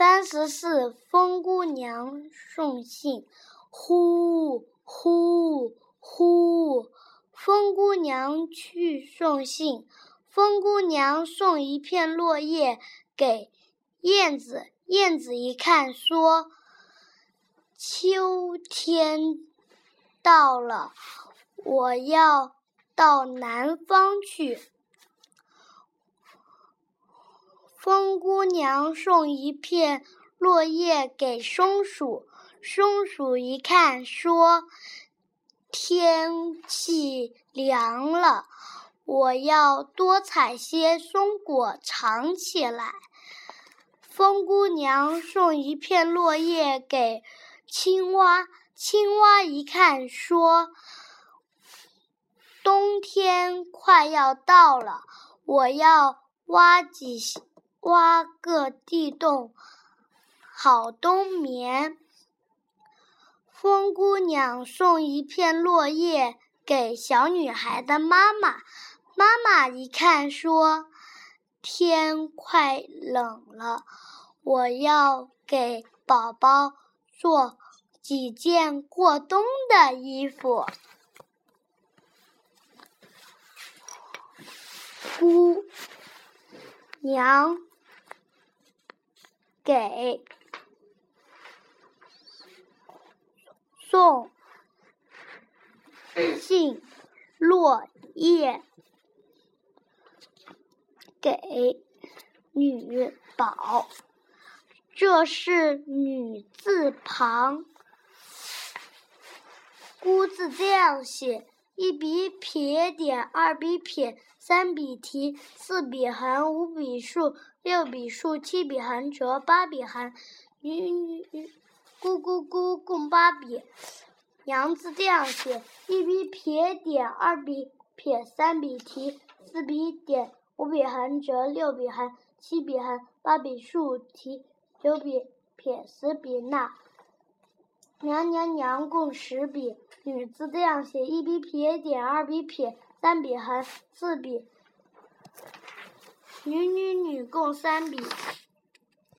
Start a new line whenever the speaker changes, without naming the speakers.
三十四，风姑娘送信。呼呼呼，风姑娘去送信。风姑娘送一片落叶给燕子，燕子一看，说：“秋天到了，我要到南方去。”风姑娘送一片落叶给松鼠，松鼠一看，说：“天气凉了。”我要多采些松果藏起来。风姑娘送一片落叶给青蛙，青蛙一看说：“冬天快要到了，我要挖几挖个地洞，好冬眠。”风姑娘送一片落叶给小女孩的妈妈。妈妈一看，说：“天快冷了，我要给宝宝做几件过冬的衣服。”姑娘给送信落叶。给女宝，这是女字旁。姑字这样写：一笔撇点，二笔撇，三笔提，四笔横，五笔竖，六笔竖，七笔横折，八笔横。女女女，姑姑姑，共八笔。娘字这样写：一笔撇点，二笔撇，三笔提，四笔点。五笔横折，六笔横，七笔横，八笔竖提，九笔撇，十笔捺。娘娘娘共十笔。女字这样写：一笔撇点，二笔撇，三笔横，四笔。女女女共三笔。